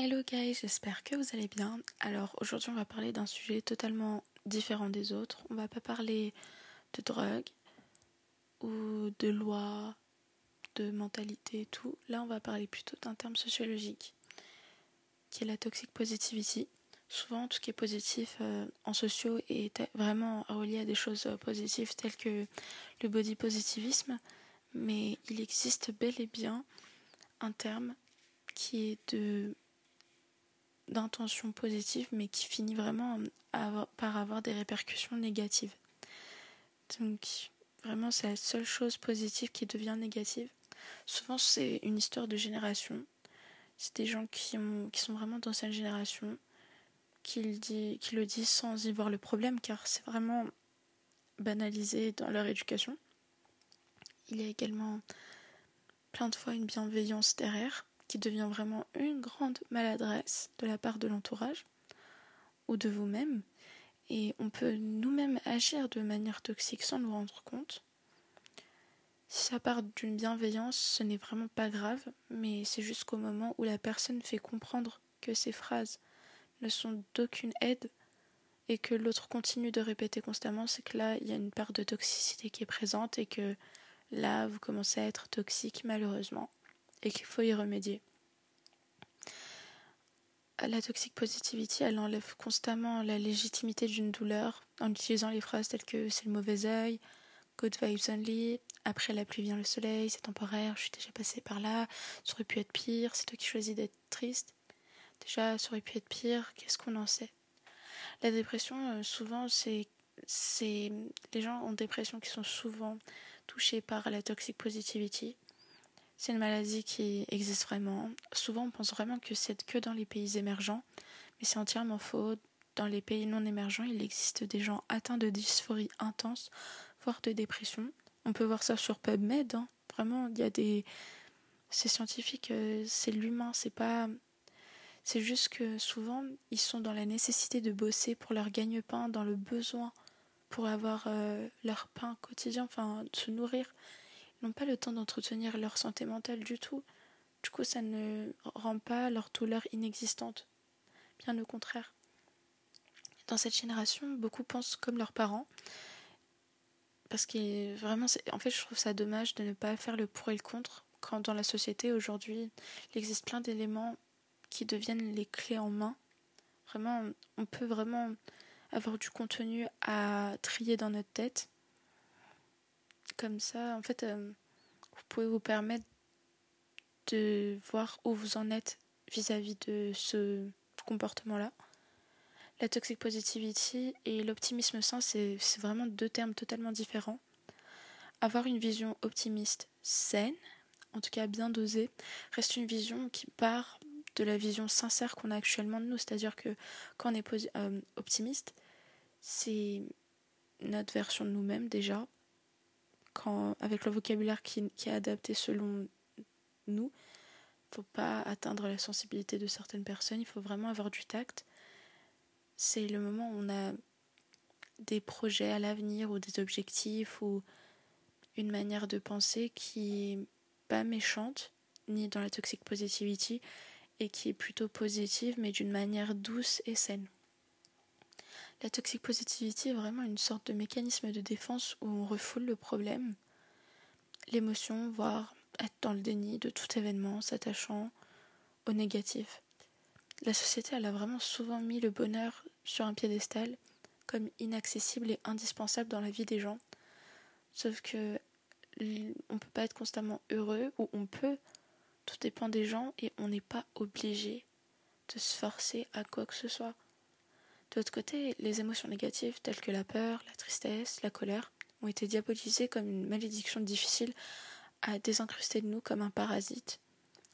Hello guys, j'espère que vous allez bien. Alors aujourd'hui on va parler d'un sujet totalement différent des autres. On va pas parler de drogue ou de loi, de mentalité et tout. Là on va parler plutôt d'un terme sociologique qui est la toxic positivity. Souvent tout ce qui est positif euh, en sociaux est vraiment relié à des choses positives telles que le body positivisme, mais il existe bel et bien un terme qui est de d'intention positive, mais qui finit vraiment par avoir des répercussions négatives. Donc, vraiment, c'est la seule chose positive qui devient négative. Souvent, c'est une histoire de génération. C'est des gens qui, ont, qui sont vraiment d'ancienne génération qui le, dit, qui le disent sans y voir le problème, car c'est vraiment banalisé dans leur éducation. Il y a également plein de fois une bienveillance derrière qui devient vraiment une grande maladresse de la part de l'entourage ou de vous-même. Et on peut nous-mêmes agir de manière toxique sans nous rendre compte. Si ça part d'une bienveillance, ce n'est vraiment pas grave, mais c'est jusqu'au moment où la personne fait comprendre que ces phrases ne sont d'aucune aide et que l'autre continue de répéter constamment, c'est que là, il y a une part de toxicité qui est présente et que là, vous commencez à être toxique malheureusement et qu'il faut y remédier. La toxic positivity, elle enlève constamment la légitimité d'une douleur en utilisant les phrases telles que c'est le mauvais œil, good vibes only, après la pluie vient le soleil, c'est temporaire, je suis déjà passé par là, ça aurait pu être pire, c'est toi qui choisis d'être triste. Déjà, ça aurait pu être pire, qu'est-ce qu'on en sait? La dépression, euh, souvent, c'est les gens en dépression qui sont souvent touchés par la toxic positivity c'est une maladie qui existe vraiment. Souvent, on pense vraiment que c'est que dans les pays émergents, mais c'est entièrement faux. Dans les pays non émergents, il existe des gens atteints de dysphorie intense, voire de dépression. On peut voir ça sur PubMed. Hein. Vraiment, il y a des. C'est scientifique, euh, c'est l'humain, c'est pas. C'est juste que souvent, ils sont dans la nécessité de bosser pour leur gagne-pain, dans le besoin pour avoir euh, leur pain quotidien, enfin, se nourrir n'ont pas le temps d'entretenir leur santé mentale du tout. Du coup, ça ne rend pas leur douleur inexistante. Bien au contraire. Dans cette génération, beaucoup pensent comme leurs parents. Parce que vraiment, en fait, je trouve ça dommage de ne pas faire le pour et le contre. Quand dans la société aujourd'hui, il existe plein d'éléments qui deviennent les clés en main. Vraiment, on peut vraiment avoir du contenu à trier dans notre tête comme ça, en fait, euh, vous pouvez vous permettre de voir où vous en êtes vis-à-vis de ce comportement-là. La toxic positivity et l'optimisme sain, c'est vraiment deux termes totalement différents. Avoir une vision optimiste saine, en tout cas bien dosée, reste une vision qui part de la vision sincère qu'on a actuellement de nous. C'est-à-dire que quand on est euh, optimiste, c'est notre version de nous-mêmes déjà, avec le vocabulaire qui, est adapté selon nous, il ne faut pas atteindre la sensibilité de certaines personnes, il faut vraiment avoir du tact. C'est le moment où on a des projets à l'avenir ou des objectifs ou une manière de penser qui est pas méchante, ni dans la toxic positivity, et qui est plutôt positive, mais d'une manière douce et saine. La toxic positivity est vraiment une sorte de mécanisme de défense où on refoule le problème, l'émotion, voire être dans le déni de tout événement s'attachant au négatif. La société, elle a vraiment souvent mis le bonheur sur un piédestal comme inaccessible et indispensable dans la vie des gens. Sauf que on peut pas être constamment heureux ou on peut, tout dépend des gens et on n'est pas obligé de se forcer à quoi que ce soit. De l'autre côté, les émotions négatives telles que la peur, la tristesse, la colère ont été diabolisées comme une malédiction difficile à désincruster de nous comme un parasite.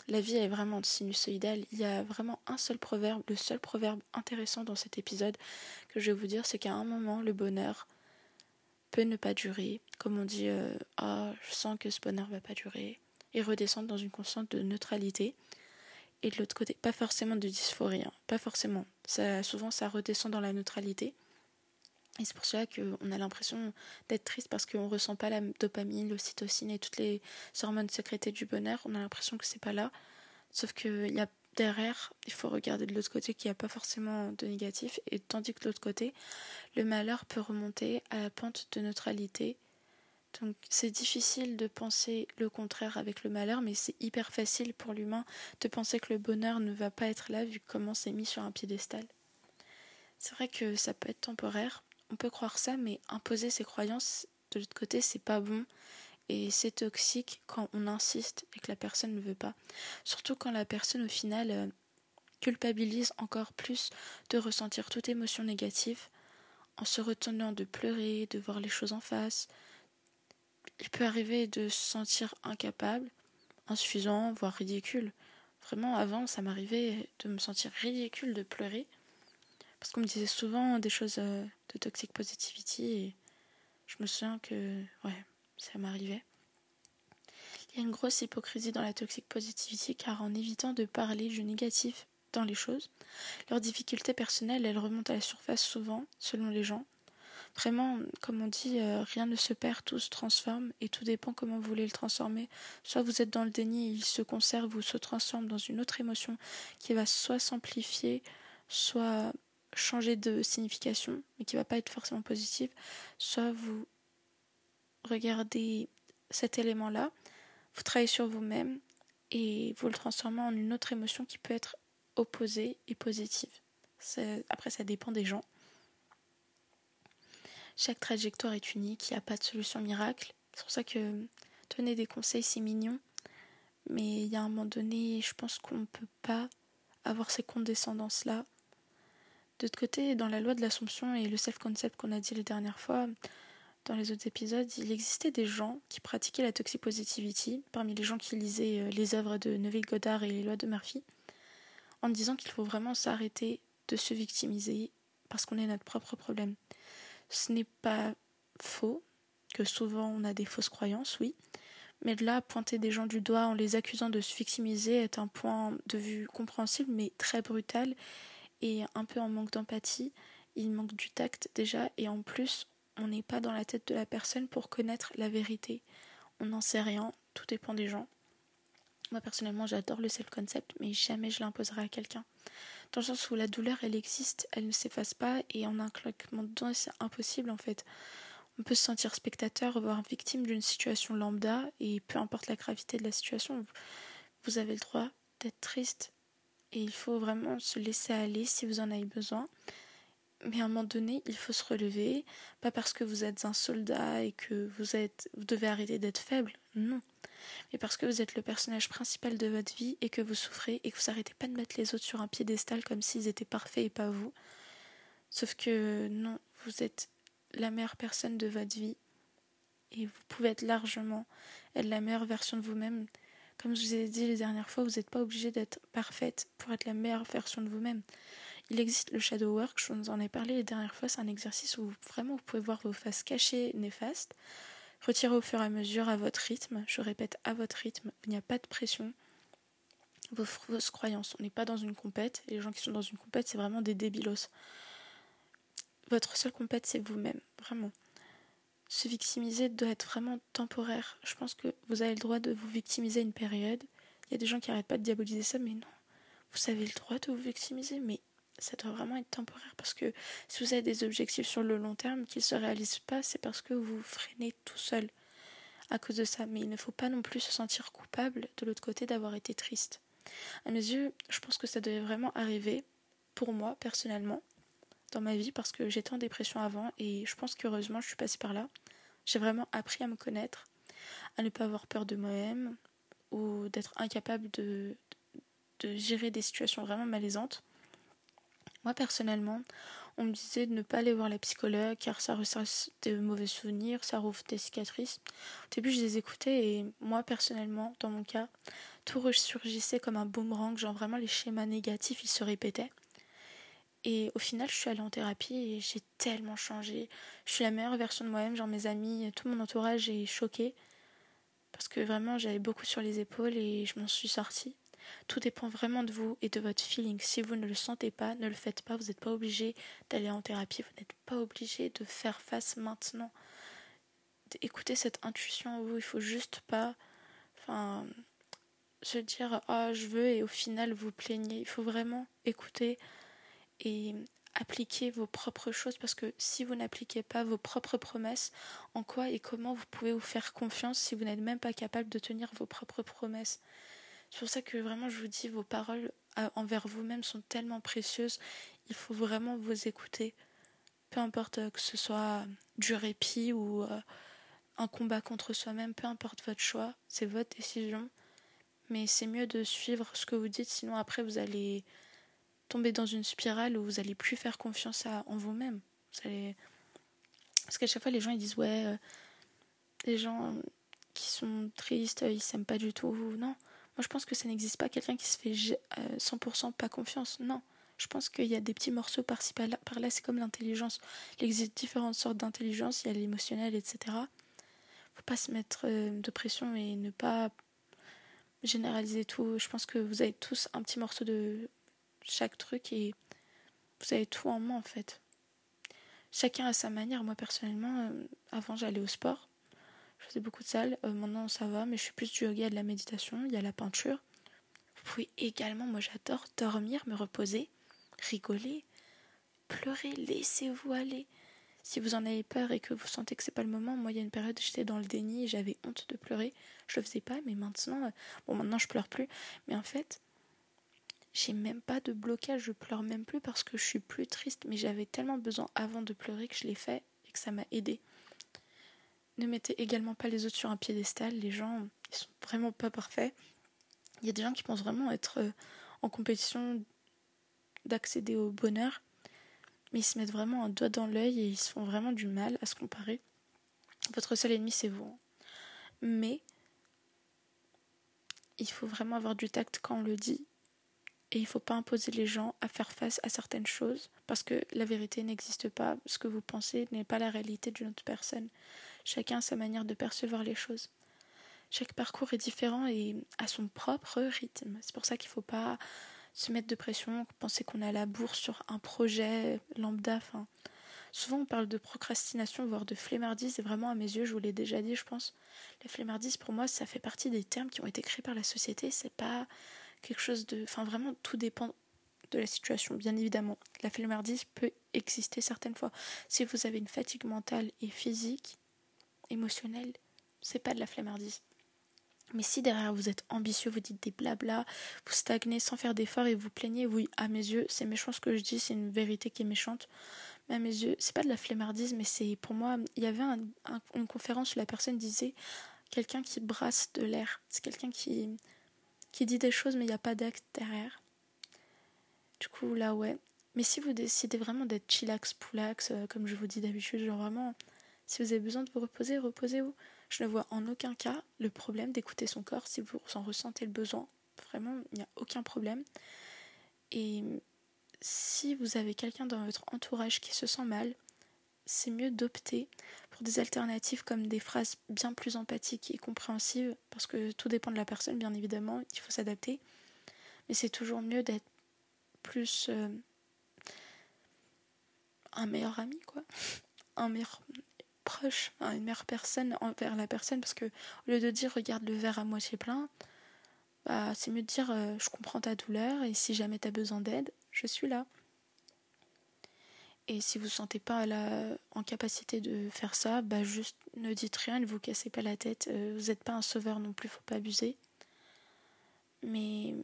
La vie est vraiment sinusoïdale. Il y a vraiment un seul proverbe, le seul proverbe intéressant dans cet épisode que je vais vous dire, c'est qu'à un moment, le bonheur peut ne pas durer. Comme on dit, euh, ah, je sens que ce bonheur va pas durer, et redescendre dans une constante de neutralité et de l'autre côté, pas forcément de dysphorie, hein. pas forcément. Ça, souvent, ça redescend dans la neutralité. Et c'est pour cela qu'on a l'impression d'être triste parce qu'on ne ressent pas la dopamine, l'ocytocine et toutes les hormones sécrétées du bonheur. On a l'impression que c'est pas là. Sauf qu'il y a derrière, il faut regarder de l'autre côté qu'il n'y a pas forcément de négatif, et tandis que de l'autre côté, le malheur peut remonter à la pente de neutralité. Donc c'est difficile de penser le contraire avec le malheur, mais c'est hyper facile pour l'humain de penser que le bonheur ne va pas être là vu comment c'est mis sur un piédestal. C'est vrai que ça peut être temporaire, on peut croire ça, mais imposer ses croyances de l'autre côté, c'est pas bon. Et c'est toxique quand on insiste et que la personne ne veut pas. Surtout quand la personne au final euh, culpabilise encore plus de ressentir toute émotion négative en se retenant de pleurer, de voir les choses en face. Il peut arriver de se sentir incapable, insuffisant, voire ridicule. Vraiment, avant, ça m'arrivait de me sentir ridicule de pleurer. Parce qu'on me disait souvent des choses euh, de toxic positivity et je me souviens que, ouais, ça m'arrivait. Il y a une grosse hypocrisie dans la toxic positivity car en évitant de parler du négatif dans les choses, leurs difficultés personnelles, elles remontent à la surface souvent, selon les gens. Vraiment, comme on dit, euh, rien ne se perd, tout se transforme et tout dépend comment vous voulez le transformer. Soit vous êtes dans le déni, il se conserve ou se transforme dans une autre émotion qui va soit s'amplifier, soit changer de signification, mais qui va pas être forcément positive, soit vous regardez cet élément-là, vous travaillez sur vous-même et vous le transformez en une autre émotion qui peut être opposée et positive. Après, ça dépend des gens. Chaque trajectoire est unique, il n'y a pas de solution miracle. C'est pour ça que donner des conseils, c'est mignon. Mais il y a un moment donné, je pense qu'on ne peut pas avoir ces condescendances-là. D'autre côté, dans la loi de l'assomption et le self-concept qu'on a dit les dernières fois, dans les autres épisodes, il existait des gens qui pratiquaient la toxipositivity, parmi les gens qui lisaient euh, les œuvres de Neville Goddard et les lois de Murphy, en disant qu'il faut vraiment s'arrêter de se victimiser parce qu'on est notre propre problème. Ce n'est pas faux, que souvent on a des fausses croyances, oui, mais de là, pointer des gens du doigt en les accusant de se victimiser est un point de vue compréhensible mais très brutal et un peu en manque d'empathie. Il manque du tact déjà et en plus on n'est pas dans la tête de la personne pour connaître la vérité. On n'en sait rien, tout dépend des gens. Moi personnellement j'adore le self-concept, mais jamais je l'imposerai à quelqu'un. Dans le sens où la douleur elle existe, elle ne s'efface pas, et en un claquement de c'est impossible en fait. On peut se sentir spectateur, voire victime d'une situation lambda, et peu importe la gravité de la situation, vous avez le droit d'être triste. Et il faut vraiment se laisser aller si vous en avez besoin mais à un moment donné, il faut se relever, pas parce que vous êtes un soldat et que vous êtes vous devez arrêter d'être faible, non. Mais parce que vous êtes le personnage principal de votre vie et que vous souffrez et que vous arrêtez pas de mettre les autres sur un piédestal comme s'ils étaient parfaits et pas vous. Sauf que non, vous êtes la meilleure personne de votre vie et vous pouvez être largement être la meilleure version de vous-même. Comme je vous ai dit les dernières fois, vous n'êtes pas obligé d'être parfaite pour être la meilleure version de vous-même. Il existe le shadow work, je vous en ai parlé les dernières fois, c'est un exercice où vraiment vous pouvez voir vos faces cachées, néfastes, retirer au fur et à mesure à votre rythme, je répète à votre rythme, il n'y a pas de pression. Vos croyances, on n'est pas dans une compète, les gens qui sont dans une compète, c'est vraiment des débilos. Votre seule compète, c'est vous-même, vraiment. Se victimiser doit être vraiment temporaire. Je pense que vous avez le droit de vous victimiser une période. Il y a des gens qui n'arrêtent pas de diaboliser ça, mais non. Vous avez le droit de vous victimiser, mais ça doit vraiment être temporaire parce que si vous avez des objectifs sur le long terme qui ne se réalisent pas, c'est parce que vous freinez tout seul à cause de ça. Mais il ne faut pas non plus se sentir coupable de l'autre côté d'avoir été triste. À mes yeux, je pense que ça devait vraiment arriver pour moi personnellement dans ma vie parce que j'étais en dépression avant et je pense qu'heureusement je suis passée par là. J'ai vraiment appris à me connaître, à ne pas avoir peur de moi-même ou d'être incapable de, de gérer des situations vraiment malaisantes moi personnellement, on me disait de ne pas aller voir la psychologue car ça ressasse de mauvais souvenirs, ça rouvre des cicatrices. Au début, je les écoutais et moi personnellement, dans mon cas, tout ressurgissait comme un boomerang, genre vraiment les schémas négatifs, ils se répétaient. Et au final, je suis allée en thérapie et j'ai tellement changé. Je suis la meilleure version de moi-même, genre mes amis, tout mon entourage est choqué parce que vraiment j'avais beaucoup sur les épaules et je m'en suis sortie. Tout dépend vraiment de vous et de votre feeling. Si vous ne le sentez pas, ne le faites pas. Vous n'êtes pas obligé d'aller en thérapie. Vous n'êtes pas obligé de faire face maintenant. Écoutez cette intuition en vous. Il faut juste pas. Enfin. se dire ah je veux et au final vous plaignez. Il faut vraiment écouter et appliquer vos propres choses parce que si vous n'appliquez pas vos propres promesses, en quoi et comment vous pouvez vous faire confiance si vous n'êtes même pas capable de tenir vos propres promesses? C'est pour ça que vraiment je vous dis vos paroles euh, envers vous-même sont tellement précieuses. Il faut vraiment vous écouter. Peu importe euh, que ce soit du répit ou euh, un combat contre soi-même, peu importe votre choix, c'est votre décision. Mais c'est mieux de suivre ce que vous dites, sinon après vous allez tomber dans une spirale où vous allez plus faire confiance en vous-même. Parce qu'à chaque fois les gens ils disent ouais, euh, les gens qui sont tristes, ils s'aiment pas du tout. Non, moi je pense que ça n'existe pas quelqu'un qui se fait 100% pas confiance. Non. Je pense qu'il y a des petits morceaux par-ci par-là, par là, c'est comme l'intelligence. Il existe différentes sortes d'intelligence, il y a l'émotionnel, etc faut pas se mettre euh, de pression et ne pas généraliser tout. Je pense que vous avez tous un petit morceau de chaque truc et vous avez tout en main en fait. Chacun à sa manière. Moi personnellement, euh, avant j'allais au sport, beaucoup de salles. Euh, maintenant ça va, mais je suis plus du yoga de la méditation. Il y a la peinture. Vous pouvez également, moi j'adore dormir, me reposer, rigoler, pleurer, laissez-vous aller si vous en avez peur et que vous sentez que c'est pas le moment, moi il y a une période j'étais dans le déni j'avais honte de pleurer. Je le faisais pas, mais maintenant, euh, bon maintenant je pleure plus, mais en fait, j'ai même pas de blocage, je pleure même plus parce que je suis plus triste, mais j'avais tellement besoin avant de pleurer que je l'ai fait et que ça m'a aidé. Ne mettez également pas les autres sur un piédestal, les gens ils sont vraiment pas parfaits. Il y a des gens qui pensent vraiment être euh, en compétition d'accéder au bonheur mais ils se mettent vraiment un doigt dans l'œil et ils se font vraiment du mal à se comparer. Votre seul ennemi, c'est vous. Mais il faut vraiment avoir du tact quand on le dit. Et il ne faut pas imposer les gens à faire face à certaines choses parce que la vérité n'existe pas. Ce que vous pensez n'est pas la réalité d'une autre personne. Chacun a sa manière de percevoir les choses. Chaque parcours est différent et a son propre rythme. C'est pour ça qu'il ne faut pas se mettre de pression, penser qu'on à la bourse sur un projet lambda. Souvent on parle de procrastination, voire de flemmardise, et vraiment à mes yeux, je vous l'ai déjà dit, je pense, la flemmardise pour moi, ça fait partie des termes qui ont été créés par la société. C'est pas quelque chose de, enfin vraiment tout dépend de la situation, bien évidemment. La flemmardise peut exister certaines fois. Si vous avez une fatigue mentale et physique, émotionnelle, c'est pas de la flemmardise. Mais si derrière vous êtes ambitieux, vous dites des blabla, vous stagnez sans faire d'efforts et vous plaignez, oui, à mes yeux, c'est méchant ce que je dis, c'est une vérité qui est méchante. Mais à mes yeux, c'est pas de la flemmardise, mais c'est pour moi, il y avait une conférence où la personne disait quelqu'un qui brasse de l'air. C'est quelqu'un qui, qui dit des choses, mais il n'y a pas d'acte derrière. Du coup, là, ouais. Mais si vous décidez vraiment d'être chillax, poulax, euh, comme je vous dis d'habitude, genre vraiment, si vous avez besoin de vous reposer, reposez-vous. Je ne vois en aucun cas le problème d'écouter son corps si vous en ressentez le besoin. Vraiment, il n'y a aucun problème. Et si vous avez quelqu'un dans votre entourage qui se sent mal, c'est mieux d'opter pour des alternatives comme des phrases bien plus empathiques et compréhensives, parce que tout dépend de la personne, bien évidemment, il faut s'adapter. Mais c'est toujours mieux d'être plus euh, un meilleur ami, quoi. Un meilleur, hein, une meilleure personne envers la personne, parce que au lieu de dire regarde le verre à moitié plein, bah, c'est mieux de dire euh, je comprends ta douleur et si jamais tu as besoin d'aide, je suis là. Et si vous ne sentez pas la, en capacité de faire ça, bah juste ne dites rien, ne vous cassez pas la tête. Euh, vous n'êtes pas un sauveur non plus, faut pas abuser. Mais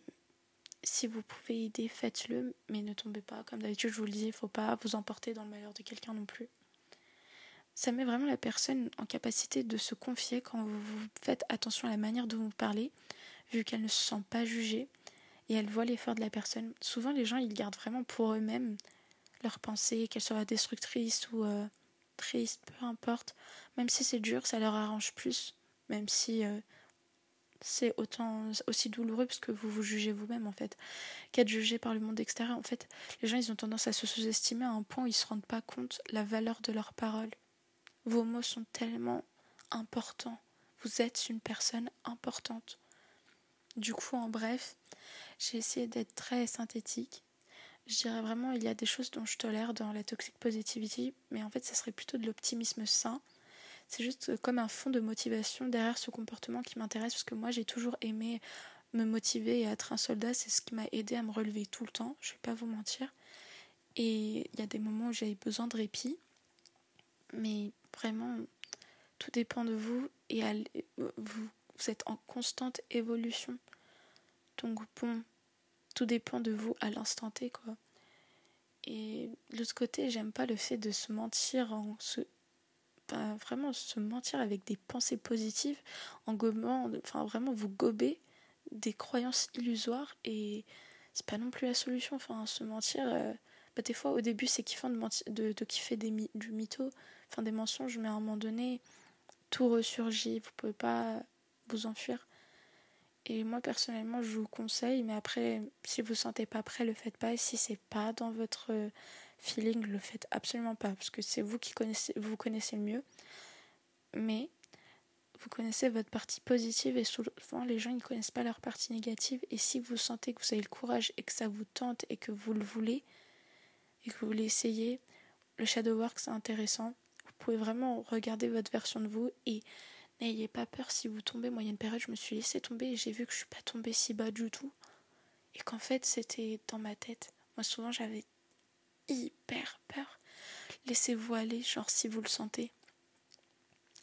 si vous pouvez aider, faites-le, mais ne tombez pas. Comme d'habitude, je vous le dis, il faut pas vous emporter dans le malheur de quelqu'un non plus ça met vraiment la personne en capacité de se confier quand vous faites attention à la manière dont vous parlez, vu qu'elle ne se sent pas jugée et elle voit l'effort de la personne. Souvent, les gens, ils gardent vraiment pour eux-mêmes leurs pensées, qu'elles soient destructrices ou euh, tristes, peu importe. Même si c'est dur, ça leur arrange plus, même si euh, c'est autant aussi douloureux parce que vous vous jugez vous-même en fait qu'être jugé par le monde extérieur. En fait, les gens, ils ont tendance à se sous-estimer à un point où ils se rendent pas compte la valeur de leurs paroles. Vos mots sont tellement importants. Vous êtes une personne importante. Du coup, en bref, j'ai essayé d'être très synthétique. Je dirais vraiment, il y a des choses dont je tolère dans la toxic positivity, mais en fait, ça serait plutôt de l'optimisme sain. C'est juste comme un fond de motivation derrière ce comportement qui m'intéresse, parce que moi, j'ai toujours aimé me motiver et être un soldat, c'est ce qui m'a aidé à me relever tout le temps, je vais pas vous mentir. Et il y a des moments où j'avais besoin de répit, mais vraiment, tout dépend de vous et vous, vous êtes en constante évolution. Donc bon, tout dépend de vous à l'instant T, quoi. Et de l'autre côté, j'aime pas le fait de se mentir en se vraiment se mentir avec des pensées positives en gobant, enfin vraiment vous gober des croyances illusoires et c'est pas non plus la solution. Enfin, se mentir, euh, bah, des fois au début c'est kiffant de, mentir, de kiffer des, du mytho, enfin des mensonges, mais à un moment donné tout ressurgit, vous pouvez pas vous enfuir. Et moi personnellement, je vous conseille, mais après, si vous sentez pas prêt, le faites pas. Et si c'est pas dans votre feeling, le faites absolument pas, parce que c'est vous qui connaissez, vous connaissez le mieux. Mais vous connaissez votre partie positive et souvent les gens ne connaissent pas leur partie négative. Et si vous sentez que vous avez le courage et que ça vous tente et que vous le voulez et que vous voulez essayer, le shadow work c'est intéressant. Pouvez vraiment regarder votre version de vous et N'ayez pas peur si vous tombez. Moi, il y a une période, je me suis laissée tomber et j'ai vu que je suis pas tombée si bas du tout. Et qu'en fait, c'était dans ma tête. Moi, souvent, j'avais hyper peur. Laissez-vous aller, genre si vous le sentez.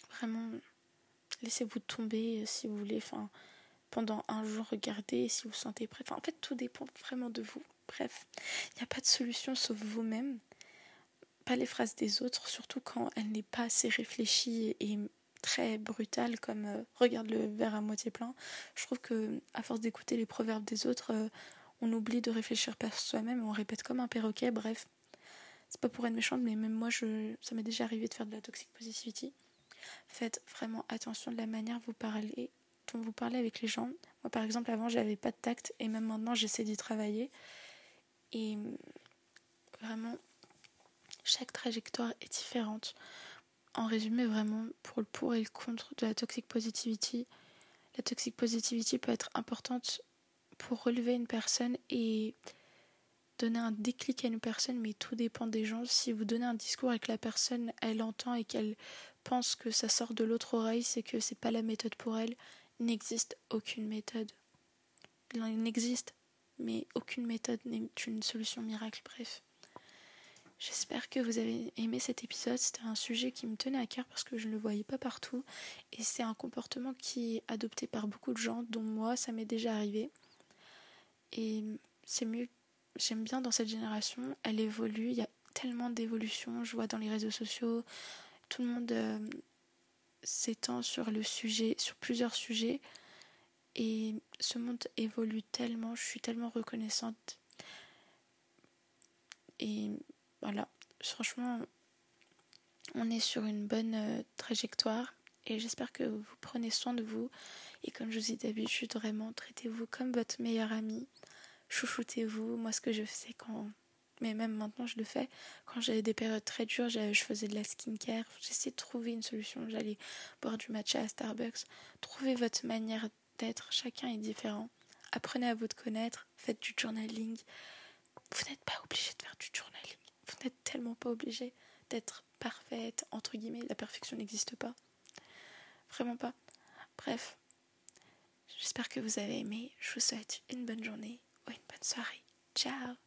Vraiment, laissez-vous tomber si vous voulez. Enfin, pendant un jour, regardez si vous sentez prêt. En fait, tout dépend vraiment de vous. Bref, il n'y a pas de solution sauf vous-même. Pas les phrases des autres, surtout quand elle n'est pas assez réfléchie et très brutal comme euh, regarde le verre à moitié plein. Je trouve que à force d'écouter les proverbes des autres, euh, on oublie de réfléchir par soi-même, on répète comme un perroquet, bref. C'est pas pour être méchante, mais même moi, je, ça m'est déjà arrivé de faire de la toxic positivity. Faites vraiment attention de la manière vous parlez, dont vous parlez avec les gens. Moi, par exemple, avant, j'avais pas de tact, et même maintenant, j'essaie d'y travailler. Et vraiment, chaque trajectoire est différente en résumé, vraiment, pour le pour et le contre de la toxic positivity, la toxic positivity peut être importante pour relever une personne et donner un déclic à une personne, mais tout dépend des gens. Si vous donnez un discours et que la personne, elle entend et qu'elle pense que ça sort de l'autre oreille, c'est que c'est pas la méthode pour elle. Il n'existe aucune méthode. Il n'existe, mais aucune méthode n'est une solution miracle, bref. J'espère que vous avez aimé cet épisode. C'était un sujet qui me tenait à cœur parce que je ne le voyais pas partout. Et c'est un comportement qui est adopté par beaucoup de gens, dont moi, ça m'est déjà arrivé. Et c'est mieux. J'aime bien dans cette génération. Elle évolue. Il y a tellement d'évolutions. Je vois dans les réseaux sociaux. Tout le monde euh, s'étend sur le sujet, sur plusieurs sujets. Et ce monde évolue tellement. Je suis tellement reconnaissante. Et voilà, franchement, on est sur une bonne euh, trajectoire et j'espère que vous prenez soin de vous. Et comme je vous dis d'habitude, vraiment, traitez-vous comme votre meilleur ami. Chouchoutez-vous. Moi, ce que je fais quand. Mais même maintenant, je le fais. Quand j'avais des périodes très dures, je faisais de la skincare. J'essayais de trouver une solution. J'allais boire du matcha à Starbucks. Trouvez votre manière d'être. Chacun est différent. Apprenez à vous connaître. Faites du journaling. Vous n'êtes pas obligé de faire du journaling vous n'êtes tellement pas obligé d'être parfaite, entre guillemets, la perfection n'existe pas. Vraiment pas. Bref, j'espère que vous avez aimé. Je vous souhaite une bonne journée ou une bonne soirée. Ciao